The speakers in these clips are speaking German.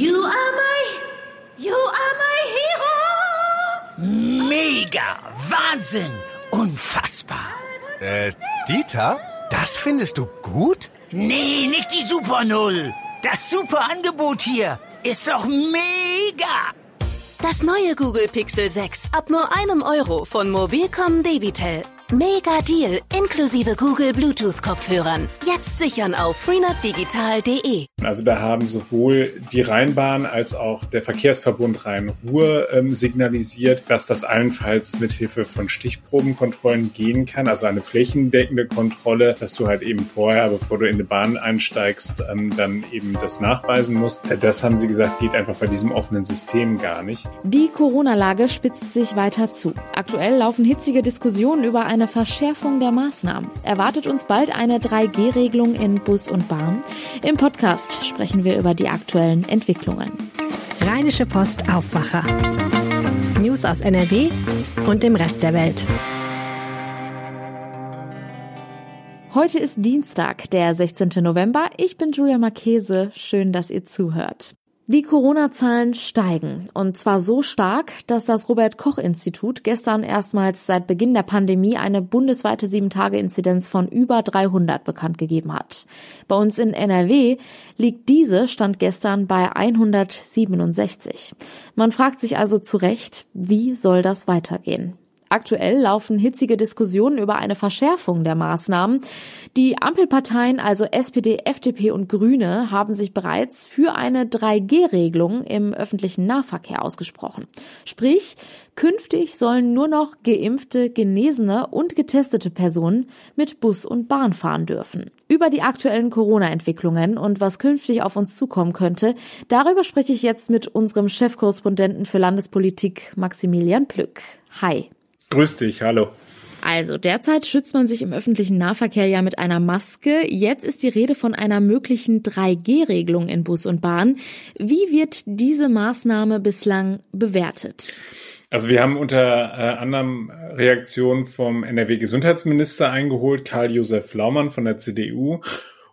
You are my, you are my hero. Mega, Wahnsinn, unfassbar. Äh, Dieter, das findest du gut? Nee, nicht die Super Null. Das super Angebot hier ist doch mega. Das neue Google Pixel 6 ab nur einem Euro von Mobilcom Debitel. Mega Deal inklusive Google Bluetooth Kopfhörern. Jetzt sichern auf freenetdigital.de. Also da haben sowohl die Rheinbahn als auch der Verkehrsverbund Rhein-Ruhr ähm, signalisiert, dass das allenfalls mit Hilfe von Stichprobenkontrollen gehen kann, also eine flächendeckende Kontrolle, dass du halt eben vorher, bevor du in eine Bahn einsteigst, ähm, dann eben das nachweisen musst. Das haben sie gesagt, geht einfach bei diesem offenen System gar nicht. Die Corona-Lage spitzt sich weiter zu. Aktuell laufen hitzige Diskussionen über eine Verschärfung der Maßnahmen. Erwartet uns bald eine 3G-Regelung in Bus und Bahn. Im Podcast sprechen wir über die aktuellen Entwicklungen. Rheinische Post Aufwacher. News aus NRW und dem Rest der Welt. Heute ist Dienstag, der 16. November. Ich bin Julia Marchese. Schön, dass ihr zuhört. Die Corona-Zahlen steigen. Und zwar so stark, dass das Robert-Koch-Institut gestern erstmals seit Beginn der Pandemie eine bundesweite 7-Tage-Inzidenz von über 300 bekannt gegeben hat. Bei uns in NRW liegt diese, stand gestern bei 167. Man fragt sich also zu Recht, wie soll das weitergehen? Aktuell laufen hitzige Diskussionen über eine Verschärfung der Maßnahmen. Die Ampelparteien, also SPD, FDP und Grüne, haben sich bereits für eine 3G-Regelung im öffentlichen Nahverkehr ausgesprochen. Sprich, künftig sollen nur noch geimpfte, genesene und getestete Personen mit Bus und Bahn fahren dürfen. Über die aktuellen Corona-Entwicklungen und was künftig auf uns zukommen könnte, darüber spreche ich jetzt mit unserem Chefkorrespondenten für Landespolitik Maximilian Plück. Hi. Grüß dich, hallo. Also derzeit schützt man sich im öffentlichen Nahverkehr ja mit einer Maske. Jetzt ist die Rede von einer möglichen 3G-Regelung in Bus und Bahn. Wie wird diese Maßnahme bislang bewertet? Also wir haben unter äh, anderem Reaktionen vom NRW-Gesundheitsminister eingeholt, Karl-Josef Laumann von der CDU.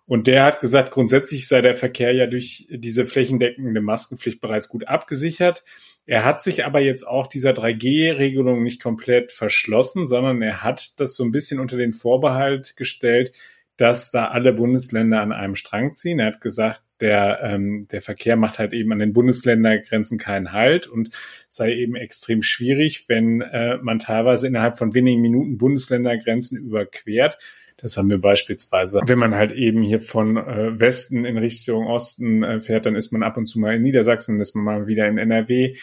Und der hat gesagt, grundsätzlich sei der Verkehr ja durch diese flächendeckende Maskenpflicht bereits gut abgesichert. Er hat sich aber jetzt auch dieser 3G-Regelung nicht komplett verschlossen, sondern er hat das so ein bisschen unter den Vorbehalt gestellt, dass da alle Bundesländer an einem Strang ziehen. Er hat gesagt, der, ähm, der Verkehr macht halt eben an den Bundesländерgrenzen keinen Halt und sei eben extrem schwierig, wenn äh, man teilweise innerhalb von wenigen Minuten Bundesländergrenzen überquert. Das haben wir beispielsweise, wenn man halt eben hier von äh, Westen in Richtung Osten äh, fährt, dann ist man ab und zu mal in Niedersachsen, dann ist man mal wieder in NRW.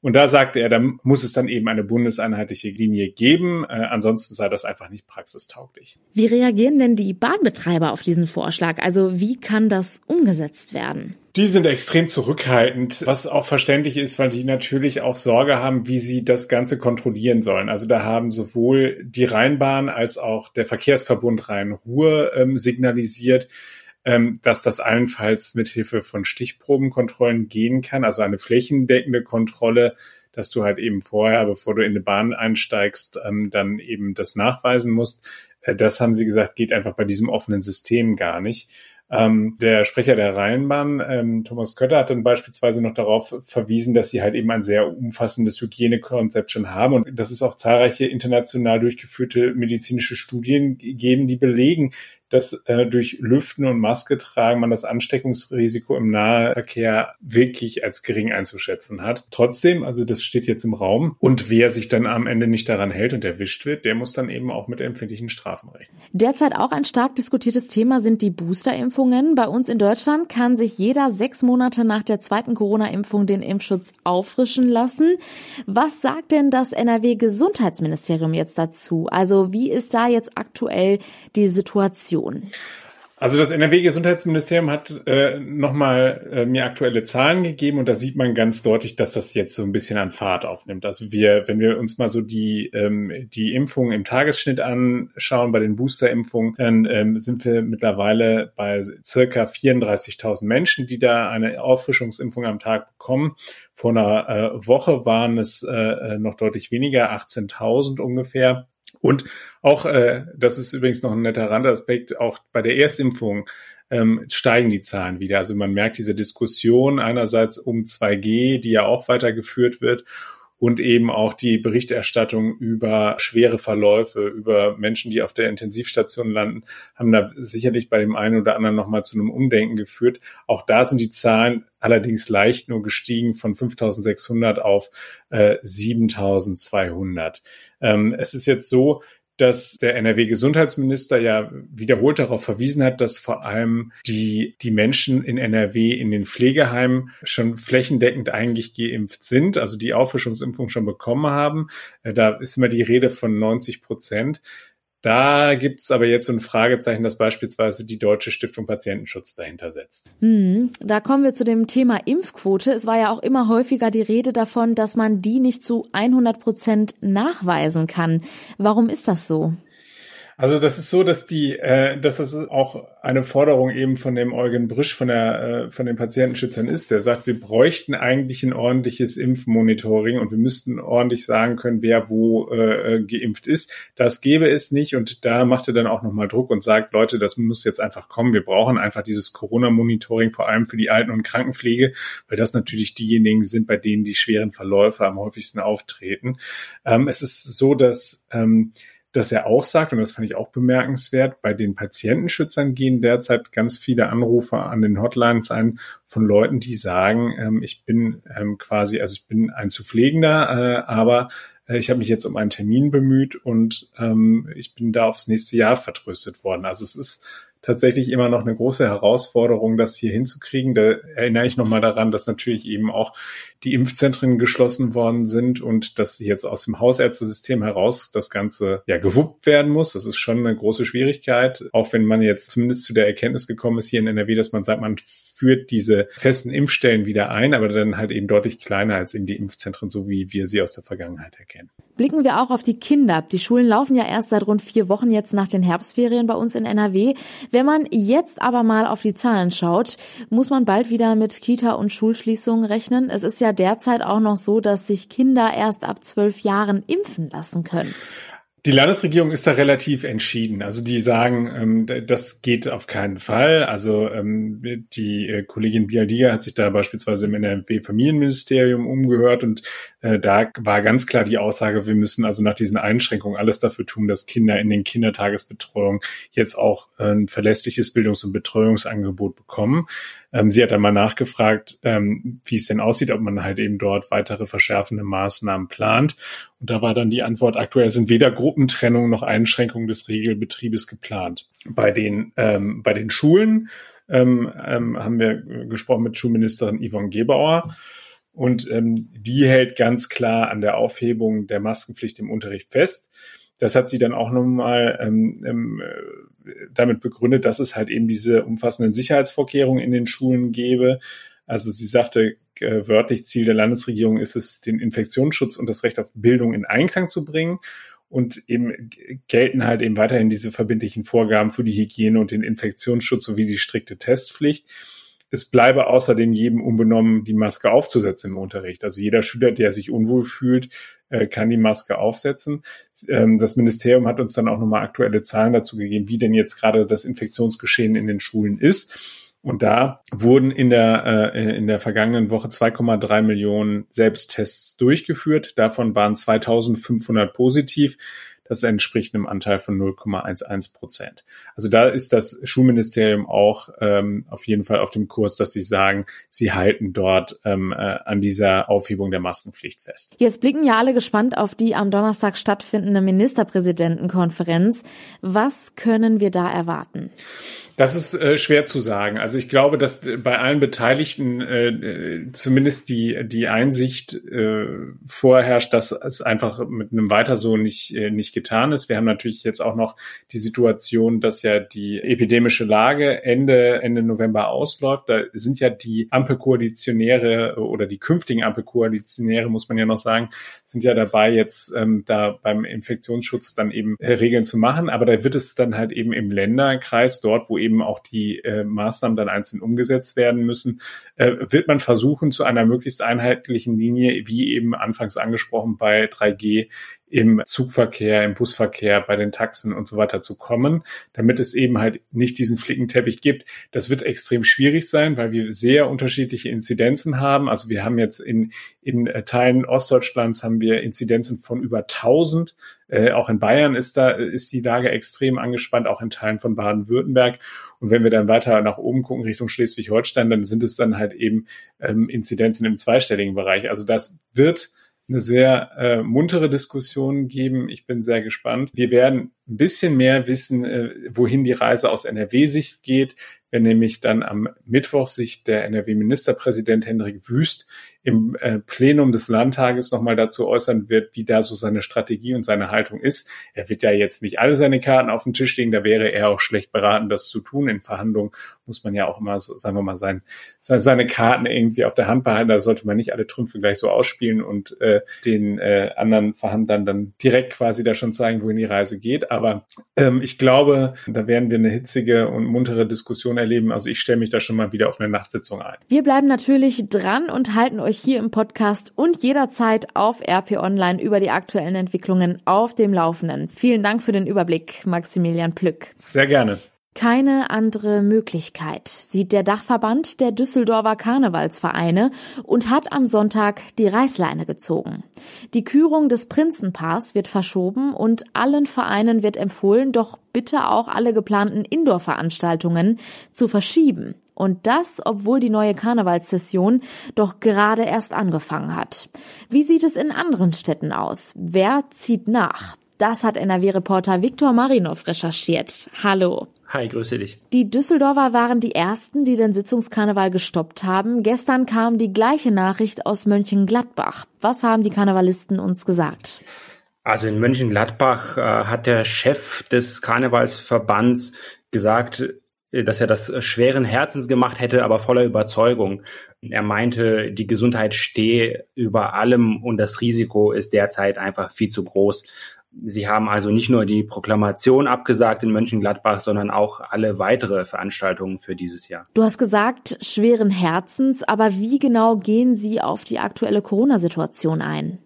Und da sagte er, da muss es dann eben eine bundeseinheitliche Linie geben. Äh, ansonsten sei das einfach nicht praxistauglich. Wie reagieren denn die Bahnbetreiber auf diesen Vorschlag? Also wie kann das umgesetzt werden? Die sind extrem zurückhaltend, was auch verständlich ist, weil die natürlich auch Sorge haben, wie sie das Ganze kontrollieren sollen. Also da haben sowohl die Rheinbahn als auch der Verkehrsverbund Rhein-Ruhr ähm, signalisiert, ähm, dass das allenfalls mit Hilfe von Stichprobenkontrollen gehen kann, also eine flächendeckende Kontrolle, dass du halt eben vorher, bevor du in eine Bahn einsteigst, ähm, dann eben das nachweisen musst. Äh, das haben sie gesagt, geht einfach bei diesem offenen System gar nicht. Ähm, der Sprecher der Rheinbahn, ähm, Thomas Kötter, hat dann beispielsweise noch darauf verwiesen, dass sie halt eben ein sehr umfassendes Hygienekonzept schon haben. Und dass es auch zahlreiche international durchgeführte medizinische Studien geben, die belegen, dass äh, durch Lüften und Maske tragen man das Ansteckungsrisiko im Nahverkehr wirklich als gering einzuschätzen hat. Trotzdem, also das steht jetzt im Raum und wer sich dann am Ende nicht daran hält und erwischt wird, der muss dann eben auch mit empfindlichen Strafen rechnen. Derzeit auch ein stark diskutiertes Thema sind die Boosterimpfungen. Bei uns in Deutschland kann sich jeder sechs Monate nach der zweiten Corona-Impfung den Impfschutz auffrischen lassen. Was sagt denn das NRW-Gesundheitsministerium jetzt dazu? Also wie ist da jetzt aktuell die Situation? Situation? Also das NRW-Gesundheitsministerium hat äh, nochmal äh, mir aktuelle Zahlen gegeben und da sieht man ganz deutlich, dass das jetzt so ein bisschen an Fahrt aufnimmt. Also wir, wenn wir uns mal so die ähm, die Impfungen im Tagesschnitt anschauen, bei den Booster-Impfungen, dann ähm, sind wir mittlerweile bei circa 34.000 Menschen, die da eine Auffrischungsimpfung am Tag bekommen. Vor einer äh, Woche waren es äh, noch deutlich weniger, 18.000 ungefähr. Und auch, äh, das ist übrigens noch ein netter Randaspekt, auch bei der Erstimpfung ähm, steigen die Zahlen wieder. Also man merkt diese Diskussion einerseits um 2G, die ja auch weitergeführt wird und eben auch die Berichterstattung über schwere Verläufe, über Menschen, die auf der Intensivstation landen, haben da sicherlich bei dem einen oder anderen nochmal zu einem Umdenken geführt. Auch da sind die Zahlen allerdings leicht nur gestiegen von 5.600 auf äh, 7.200. Ähm, es ist jetzt so, dass der NRW-Gesundheitsminister ja wiederholt darauf verwiesen hat, dass vor allem die, die Menschen in NRW in den Pflegeheimen schon flächendeckend eigentlich geimpft sind, also die Auffrischungsimpfung schon bekommen haben. Äh, da ist immer die Rede von 90 Prozent. Da gibt es aber jetzt so ein Fragezeichen, dass beispielsweise die Deutsche Stiftung Patientenschutz dahinter setzt. Hm, da kommen wir zu dem Thema Impfquote. Es war ja auch immer häufiger die Rede davon, dass man die nicht zu 100 Prozent nachweisen kann. Warum ist das so? Also das ist so, dass die, äh, dass das auch eine Forderung eben von dem Eugen Brisch von der äh, von den Patientenschützern ist. Der sagt, wir bräuchten eigentlich ein ordentliches Impfmonitoring und wir müssten ordentlich sagen können, wer wo äh, geimpft ist. Das gäbe es nicht und da macht er dann auch nochmal Druck und sagt, Leute, das muss jetzt einfach kommen. Wir brauchen einfach dieses Corona-Monitoring vor allem für die Alten- und Krankenpflege, weil das natürlich diejenigen sind, bei denen die schweren Verläufe am häufigsten auftreten. Ähm, es ist so, dass ähm, dass er auch sagt, und das fand ich auch bemerkenswert, bei den Patientenschützern gehen derzeit ganz viele Anrufe an den Hotlines ein von Leuten, die sagen, ähm, ich bin ähm, quasi, also ich bin ein zu pflegender, äh, aber äh, ich habe mich jetzt um einen Termin bemüht und ähm, ich bin da aufs nächste Jahr vertröstet worden. Also es ist tatsächlich immer noch eine große Herausforderung, das hier hinzukriegen. Da erinnere ich nochmal daran, dass natürlich eben auch die Impfzentren geschlossen worden sind und dass jetzt aus dem Hausärztesystem heraus das Ganze ja gewuppt werden muss. Das ist schon eine große Schwierigkeit, auch wenn man jetzt zumindest zu der Erkenntnis gekommen ist hier in NRW, dass man sagt, man führt diese festen Impfstellen wieder ein, aber dann halt eben deutlich kleiner als eben die Impfzentren, so wie wir sie aus der Vergangenheit erkennen. Blicken wir auch auf die Kinder. Die Schulen laufen ja erst seit rund vier Wochen jetzt nach den Herbstferien bei uns in NRW. Wenn man jetzt aber mal auf die Zahlen schaut, muss man bald wieder mit Kita- und Schulschließungen rechnen. Es ist ja derzeit auch noch so, dass sich Kinder erst ab zwölf Jahren impfen lassen können. Die Landesregierung ist da relativ entschieden. Also die sagen, ähm, das geht auf keinen Fall. Also ähm, die äh, Kollegin Bialdiga hat sich da beispielsweise im NRW-Familienministerium umgehört und äh, da war ganz klar die Aussage, wir müssen also nach diesen Einschränkungen alles dafür tun, dass Kinder in den Kindertagesbetreuungen jetzt auch ein verlässliches Bildungs- und Betreuungsangebot bekommen. Ähm, sie hat dann mal nachgefragt, ähm, wie es denn aussieht, ob man halt eben dort weitere verschärfende Maßnahmen plant. Und da war dann die Antwort, aktuell sind weder Gruppentrennung noch Einschränkungen des Regelbetriebes geplant. Bei den, ähm, bei den Schulen ähm, ähm, haben wir gesprochen mit Schulministerin Yvonne Gebauer. Und ähm, die hält ganz klar an der Aufhebung der Maskenpflicht im Unterricht fest. Das hat sie dann auch nochmal ähm, ähm, damit begründet, dass es halt eben diese umfassenden Sicherheitsvorkehrungen in den Schulen gäbe. Also sie sagte äh, wörtlich, Ziel der Landesregierung ist es, den Infektionsschutz und das Recht auf Bildung in Einklang zu bringen. Und eben gelten halt eben weiterhin diese verbindlichen Vorgaben für die Hygiene und den Infektionsschutz sowie die strikte Testpflicht. Es bleibe außerdem jedem unbenommen, die Maske aufzusetzen im Unterricht. Also jeder Schüler, der sich unwohl fühlt, äh, kann die Maske aufsetzen. Ähm, das Ministerium hat uns dann auch nochmal aktuelle Zahlen dazu gegeben, wie denn jetzt gerade das Infektionsgeschehen in den Schulen ist. Und da wurden in der, äh, in der vergangenen Woche 2,3 Millionen Selbsttests durchgeführt. Davon waren 2500 positiv. Das entspricht einem Anteil von 0,11 Prozent. Also da ist das Schulministerium auch ähm, auf jeden Fall auf dem Kurs, dass sie sagen, sie halten dort ähm, äh, an dieser Aufhebung der Maskenpflicht fest. Jetzt blicken ja alle gespannt auf die am Donnerstag stattfindende Ministerpräsidentenkonferenz. Was können wir da erwarten? Das ist äh, schwer zu sagen. Also ich glaube, dass bei allen Beteiligten äh, zumindest die, die Einsicht äh, vorherrscht, dass es einfach mit einem Weiter so nicht, äh, nicht getan ist. Wir haben natürlich jetzt auch noch die Situation, dass ja die epidemische Lage Ende, Ende November ausläuft. Da sind ja die Ampelkoalitionäre oder die künftigen Ampelkoalitionäre, muss man ja noch sagen, sind ja dabei, jetzt ähm, da beim Infektionsschutz dann eben äh, Regeln zu machen. Aber da wird es dann halt eben im Länderkreis, dort, wo eben auch die äh, Maßnahmen dann einzeln umgesetzt werden müssen, äh, wird man versuchen, zu einer möglichst einheitlichen Linie, wie eben anfangs angesprochen bei 3G, im Zugverkehr, im Busverkehr, bei den Taxen und so weiter zu kommen, damit es eben halt nicht diesen Flickenteppich gibt. Das wird extrem schwierig sein, weil wir sehr unterschiedliche Inzidenzen haben. Also wir haben jetzt in, in Teilen Ostdeutschlands haben wir Inzidenzen von über 1000. Äh, auch in Bayern ist da, ist die Lage extrem angespannt, auch in Teilen von Baden-Württemberg. Und wenn wir dann weiter nach oben gucken Richtung Schleswig-Holstein, dann sind es dann halt eben ähm, Inzidenzen im zweistelligen Bereich. Also das wird eine sehr äh, muntere Diskussion geben. Ich bin sehr gespannt. Wir werden ein bisschen mehr wissen, äh, wohin die Reise aus NRW-Sicht geht, wenn nämlich dann am Mittwoch sich der NRW-Ministerpräsident Hendrik Wüst im äh, Plenum des Landtages nochmal dazu äußern wird, wie da so seine Strategie und seine Haltung ist. Er wird ja jetzt nicht alle seine Karten auf den Tisch legen, da wäre er auch schlecht beraten, das zu tun. In Verhandlungen muss man ja auch immer, so, sagen wir mal, sein, seine Karten irgendwie auf der Hand behalten. Da sollte man nicht alle Trümpfe gleich so ausspielen und äh, den äh, anderen Verhandlern dann direkt quasi da schon zeigen, wohin die Reise geht. Aber ähm, ich glaube, da werden wir eine hitzige und muntere Diskussion erleben. Also ich stelle mich da schon mal wieder auf eine Nachtsitzung ein. Wir bleiben natürlich dran und halten euch hier im Podcast und jederzeit auf RP Online über die aktuellen Entwicklungen auf dem Laufenden. Vielen Dank für den Überblick, Maximilian Plück. Sehr gerne. Keine andere Möglichkeit sieht der Dachverband der Düsseldorfer Karnevalsvereine und hat am Sonntag die Reißleine gezogen. Die Kürung des Prinzenpaars wird verschoben und allen Vereinen wird empfohlen, doch bitte auch alle geplanten Indoor-Veranstaltungen zu verschieben. Und das, obwohl die neue Karnevalssession doch gerade erst angefangen hat. Wie sieht es in anderen Städten aus? Wer zieht nach? Das hat NRW-Reporter Viktor Marinov recherchiert. Hallo. Hi, grüße dich. Die Düsseldorfer waren die ersten, die den Sitzungskarneval gestoppt haben. Gestern kam die gleiche Nachricht aus Mönchengladbach. Was haben die Karnevalisten uns gesagt? Also in Mönchengladbach äh, hat der Chef des Karnevalsverbands gesagt, äh, dass er das schweren Herzens gemacht hätte, aber voller Überzeugung. Er meinte, die Gesundheit stehe über allem und das Risiko ist derzeit einfach viel zu groß. Sie haben also nicht nur die Proklamation abgesagt in Mönchengladbach, sondern auch alle weitere Veranstaltungen für dieses Jahr. Du hast gesagt, schweren Herzens, aber wie genau gehen Sie auf die aktuelle Corona-Situation ein?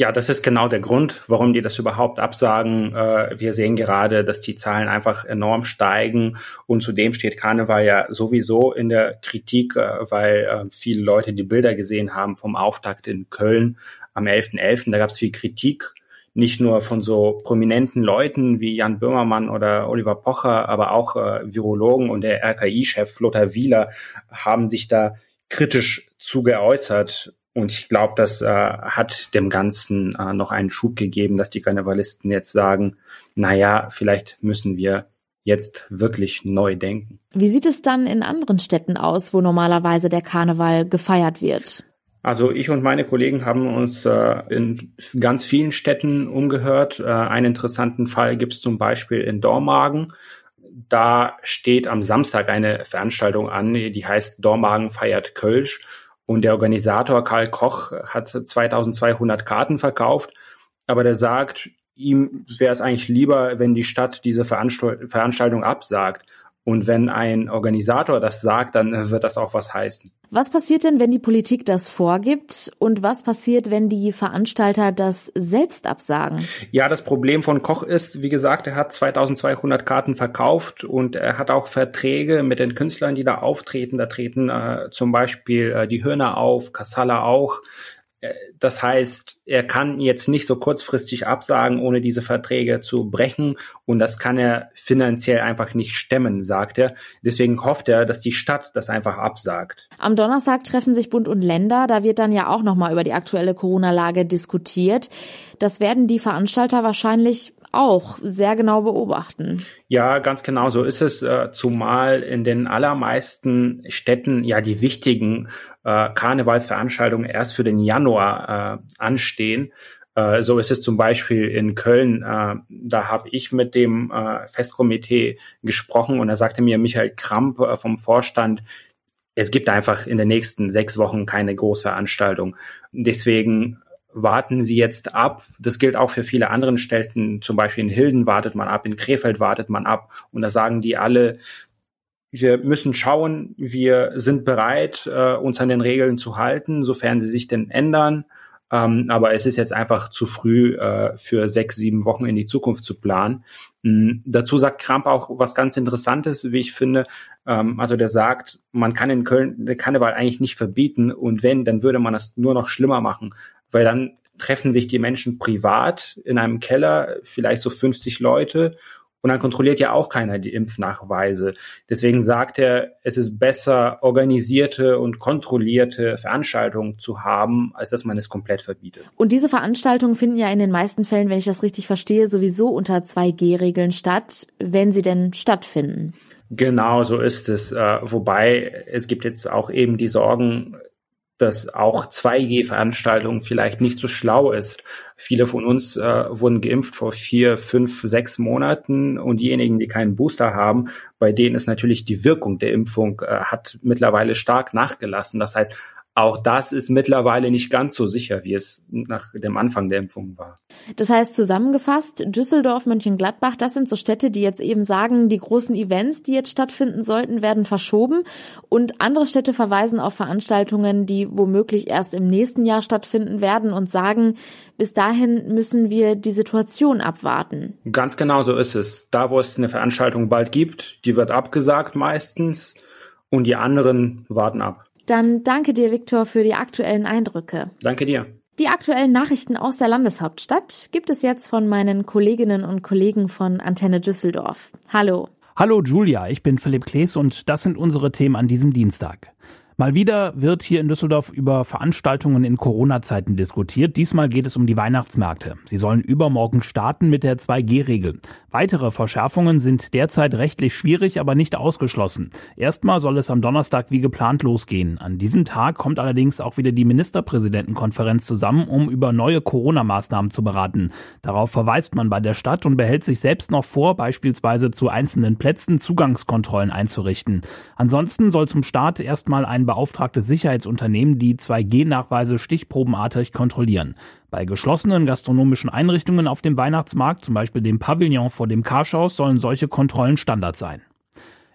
Ja, das ist genau der Grund, warum die das überhaupt absagen. Äh, wir sehen gerade, dass die Zahlen einfach enorm steigen und zudem steht Karneval ja sowieso in der Kritik, äh, weil äh, viele Leute die Bilder gesehen haben vom Auftakt in Köln am 11.11. .11. Da gab es viel Kritik nicht nur von so prominenten Leuten wie Jan Böhmermann oder Oliver Pocher, aber auch äh, Virologen und der RKI-Chef Lothar Wieler haben sich da kritisch zu geäußert. Und ich glaube, das äh, hat dem Ganzen äh, noch einen Schub gegeben, dass die Karnevalisten jetzt sagen, na ja, vielleicht müssen wir jetzt wirklich neu denken. Wie sieht es dann in anderen Städten aus, wo normalerweise der Karneval gefeiert wird? Also ich und meine Kollegen haben uns äh, in ganz vielen Städten umgehört. Äh, einen interessanten Fall gibt es zum Beispiel in Dormagen. Da steht am Samstag eine Veranstaltung an, die heißt Dormagen feiert Kölsch. Und der Organisator Karl Koch hat 2200 Karten verkauft. Aber der sagt, ihm wäre es eigentlich lieber, wenn die Stadt diese Veranstaltung absagt. Und wenn ein Organisator das sagt, dann wird das auch was heißen. Was passiert denn, wenn die Politik das vorgibt? Und was passiert, wenn die Veranstalter das selbst absagen? Ja, das Problem von Koch ist, wie gesagt, er hat 2200 Karten verkauft und er hat auch Verträge mit den Künstlern, die da auftreten. Da treten äh, zum Beispiel äh, die Hörner auf, Kassala auch. Äh, das heißt, er kann jetzt nicht so kurzfristig absagen, ohne diese Verträge zu brechen. Und das kann er finanziell einfach nicht stemmen, sagt er. Deswegen hofft er, dass die Stadt das einfach absagt. Am Donnerstag treffen sich Bund und Länder. Da wird dann ja auch nochmal über die aktuelle Corona-Lage diskutiert. Das werden die Veranstalter wahrscheinlich auch sehr genau beobachten. Ja, ganz genau so ist es, äh, zumal in den allermeisten Städten ja die wichtigen äh, Karnevalsveranstaltungen erst für den Januar äh, anstehen. So ist es zum Beispiel in Köln. Da habe ich mit dem Festkomitee gesprochen und da sagte mir Michael Kramp vom Vorstand, es gibt einfach in den nächsten sechs Wochen keine Großveranstaltung. Deswegen warten Sie jetzt ab. Das gilt auch für viele anderen Städten. Zum Beispiel in Hilden wartet man ab, in Krefeld wartet man ab. Und da sagen die alle, wir müssen schauen, wir sind bereit, äh, uns an den Regeln zu halten, sofern sie sich denn ändern. Ähm, aber es ist jetzt einfach zu früh äh, für sechs, sieben Wochen in die Zukunft zu planen. Mhm. Dazu sagt Kramp auch was ganz Interessantes, wie ich finde. Ähm, also der sagt, man kann in Köln den Karneval eigentlich nicht verbieten und wenn, dann würde man das nur noch schlimmer machen, weil dann treffen sich die Menschen privat in einem Keller, vielleicht so 50 Leute und dann kontrolliert ja auch keiner die Impfnachweise. Deswegen sagt er, es ist besser, organisierte und kontrollierte Veranstaltungen zu haben, als dass man es komplett verbietet. Und diese Veranstaltungen finden ja in den meisten Fällen, wenn ich das richtig verstehe, sowieso unter 2G-Regeln statt, wenn sie denn stattfinden. Genau, so ist es. Äh, wobei es gibt jetzt auch eben die Sorgen, dass auch 2G-Veranstaltungen vielleicht nicht so schlau ist. Viele von uns äh, wurden geimpft vor vier, fünf, sechs Monaten und diejenigen, die keinen Booster haben, bei denen ist natürlich die Wirkung der Impfung äh, hat mittlerweile stark nachgelassen. Das heißt, auch das ist mittlerweile nicht ganz so sicher, wie es nach dem Anfang der Impfung war. Das heißt zusammengefasst, Düsseldorf, Mönchengladbach, das sind so Städte, die jetzt eben sagen, die großen Events, die jetzt stattfinden sollten, werden verschoben. Und andere Städte verweisen auf Veranstaltungen, die womöglich erst im nächsten Jahr stattfinden werden und sagen, bis dahin müssen wir die Situation abwarten. Ganz genau so ist es. Da, wo es eine Veranstaltung bald gibt, die wird abgesagt meistens und die anderen warten ab. Dann danke dir, Viktor, für die aktuellen Eindrücke. Danke dir. Die aktuellen Nachrichten aus der Landeshauptstadt gibt es jetzt von meinen Kolleginnen und Kollegen von Antenne Düsseldorf. Hallo. Hallo Julia, ich bin Philipp Klees und das sind unsere Themen an diesem Dienstag. Mal wieder wird hier in Düsseldorf über Veranstaltungen in Corona-Zeiten diskutiert. Diesmal geht es um die Weihnachtsmärkte. Sie sollen übermorgen starten mit der 2G-Regel. Weitere Verschärfungen sind derzeit rechtlich schwierig, aber nicht ausgeschlossen. Erstmal soll es am Donnerstag wie geplant losgehen. An diesem Tag kommt allerdings auch wieder die Ministerpräsidentenkonferenz zusammen, um über neue Corona-Maßnahmen zu beraten. Darauf verweist man bei der Stadt und behält sich selbst noch vor, beispielsweise zu einzelnen Plätzen Zugangskontrollen einzurichten. Ansonsten soll zum Start erstmal ein beauftragtes Sicherheitsunternehmen die 2G-Nachweise stichprobenartig kontrollieren. Bei geschlossenen gastronomischen Einrichtungen auf dem Weihnachtsmarkt, zum Beispiel dem Pavillon vor dem Karschhaus, sollen solche Kontrollen Standard sein.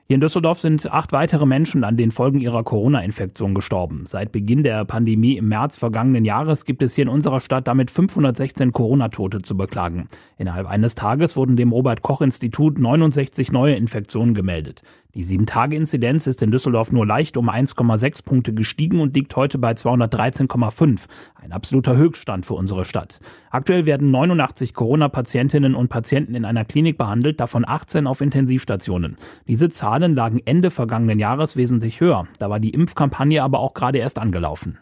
Hier in Düsseldorf sind acht weitere Menschen an den Folgen ihrer Corona-Infektion gestorben. Seit Beginn der Pandemie im März vergangenen Jahres gibt es hier in unserer Stadt damit 516 Corona-Tote zu beklagen. Innerhalb eines Tages wurden dem Robert-Koch-Institut 69 neue Infektionen gemeldet. Die 7-Tage-Inzidenz ist in Düsseldorf nur leicht um 1,6 Punkte gestiegen und liegt heute bei 213,5. Ein absoluter Höchststand für unsere Stadt. Aktuell werden 89 Corona-Patientinnen und Patienten in einer Klinik behandelt, davon 18 auf Intensivstationen. Diese Zahlen lagen Ende vergangenen Jahres wesentlich höher. Da war die Impfkampagne aber auch gerade erst angelaufen.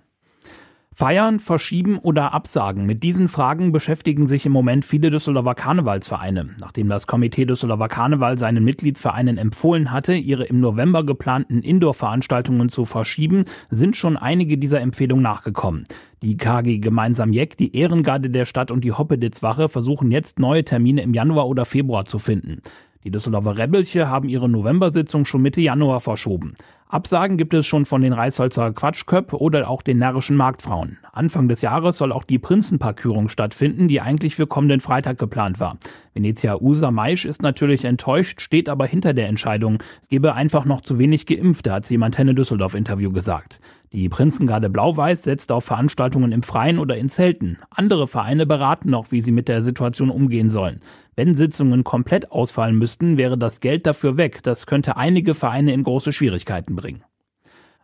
Feiern, verschieben oder absagen? Mit diesen Fragen beschäftigen sich im Moment viele Düsseldorfer Karnevalsvereine. Nachdem das Komitee Düsseldorfer Karneval seinen Mitgliedsvereinen empfohlen hatte, ihre im November geplanten Indoor-Veranstaltungen zu verschieben, sind schon einige dieser Empfehlungen nachgekommen. Die KG Gemeinsam Jeck, die Ehrengarde der Stadt und die Hoppeditzwache versuchen jetzt neue Termine im Januar oder Februar zu finden. Die Düsseldorfer Rebelche haben ihre November-Sitzung schon Mitte Januar verschoben. Absagen gibt es schon von den Reisholzer Quatschköpp oder auch den närrischen Marktfrauen. Anfang des Jahres soll auch die Prinzenparkürung stattfinden, die eigentlich für kommenden Freitag geplant war. Venezia Usa Maisch ist natürlich enttäuscht, steht aber hinter der Entscheidung. Es gebe einfach noch zu wenig Geimpfte, hat sie im Antenne Düsseldorf Interview gesagt. Die Prinzengarde Blau-Weiß setzt auf Veranstaltungen im Freien oder in Zelten. Andere Vereine beraten noch, wie sie mit der Situation umgehen sollen. Wenn Sitzungen komplett ausfallen müssten, wäre das Geld dafür weg. Das könnte einige Vereine in große Schwierigkeiten bringen.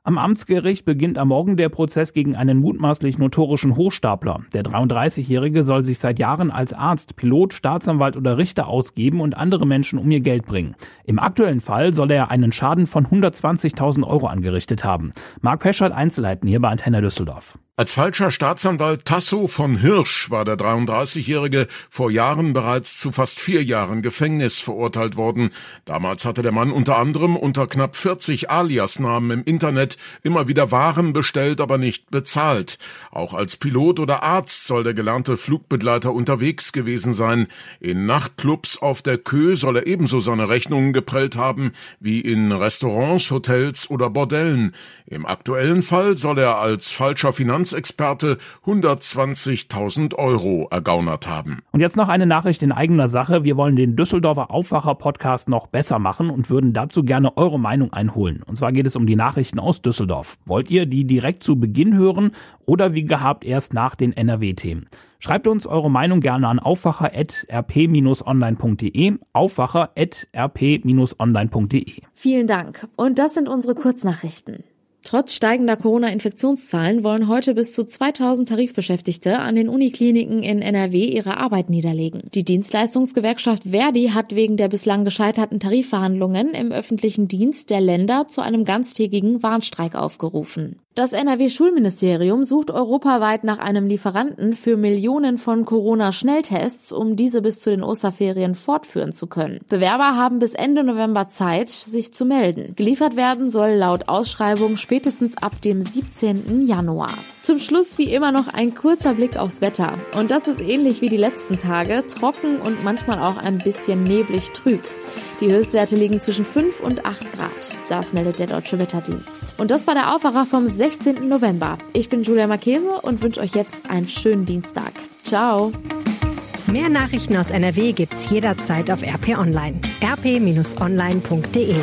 Am Amtsgericht beginnt am Morgen der Prozess gegen einen mutmaßlich notorischen Hochstapler. Der 33-Jährige soll sich seit Jahren als Arzt, Pilot, Staatsanwalt oder Richter ausgeben und andere Menschen um ihr Geld bringen. Im aktuellen Fall soll er einen Schaden von 120.000 Euro angerichtet haben. Marc Peschert Einzelheiten hier bei Antenne Düsseldorf. Als falscher Staatsanwalt Tasso von Hirsch war der 33-Jährige vor Jahren bereits zu fast vier Jahren Gefängnis verurteilt worden. Damals hatte der Mann unter anderem unter knapp 40 Aliasnamen im Internet immer wieder Waren bestellt, aber nicht bezahlt. Auch als Pilot oder Arzt soll der gelernte Flugbegleiter unterwegs gewesen sein. In Nachtclubs auf der Kö soll er ebenso seine Rechnungen geprellt haben wie in Restaurants, Hotels oder Bordellen. Im aktuellen Fall soll er als falscher Finanz Finanzexperte 120.000 Euro ergaunert haben. Und jetzt noch eine Nachricht in eigener Sache. Wir wollen den Düsseldorfer Aufwacher-Podcast noch besser machen und würden dazu gerne eure Meinung einholen. Und zwar geht es um die Nachrichten aus Düsseldorf. Wollt ihr die direkt zu Beginn hören oder wie gehabt erst nach den NRW-Themen? Schreibt uns eure Meinung gerne an aufwacher.rp-online.de, aufwacher.rp-online.de. Vielen Dank. Und das sind unsere Kurznachrichten. Trotz steigender Corona-Infektionszahlen wollen heute bis zu 2000 Tarifbeschäftigte an den Unikliniken in NRW ihre Arbeit niederlegen. Die Dienstleistungsgewerkschaft Verdi hat wegen der bislang gescheiterten Tarifverhandlungen im öffentlichen Dienst der Länder zu einem ganztägigen Warnstreik aufgerufen. Das NRW-Schulministerium sucht europaweit nach einem Lieferanten für Millionen von Corona-Schnelltests, um diese bis zu den Osterferien fortführen zu können. Bewerber haben bis Ende November Zeit, sich zu melden. Geliefert werden soll laut Ausschreibung spätestens ab dem 17. Januar. Zum Schluss wie immer noch ein kurzer Blick aufs Wetter. Und das ist ähnlich wie die letzten Tage, trocken und manchmal auch ein bisschen neblig trüb. Die Höchstwerte liegen zwischen 5 und 8 Grad. Das meldet der Deutsche Wetterdienst. Und das war der Aufwacher vom 16. November. Ich bin Julia Marchese und wünsche euch jetzt einen schönen Dienstag. Ciao. Mehr Nachrichten aus NRW gibt's jederzeit auf RP Online. rp-online.de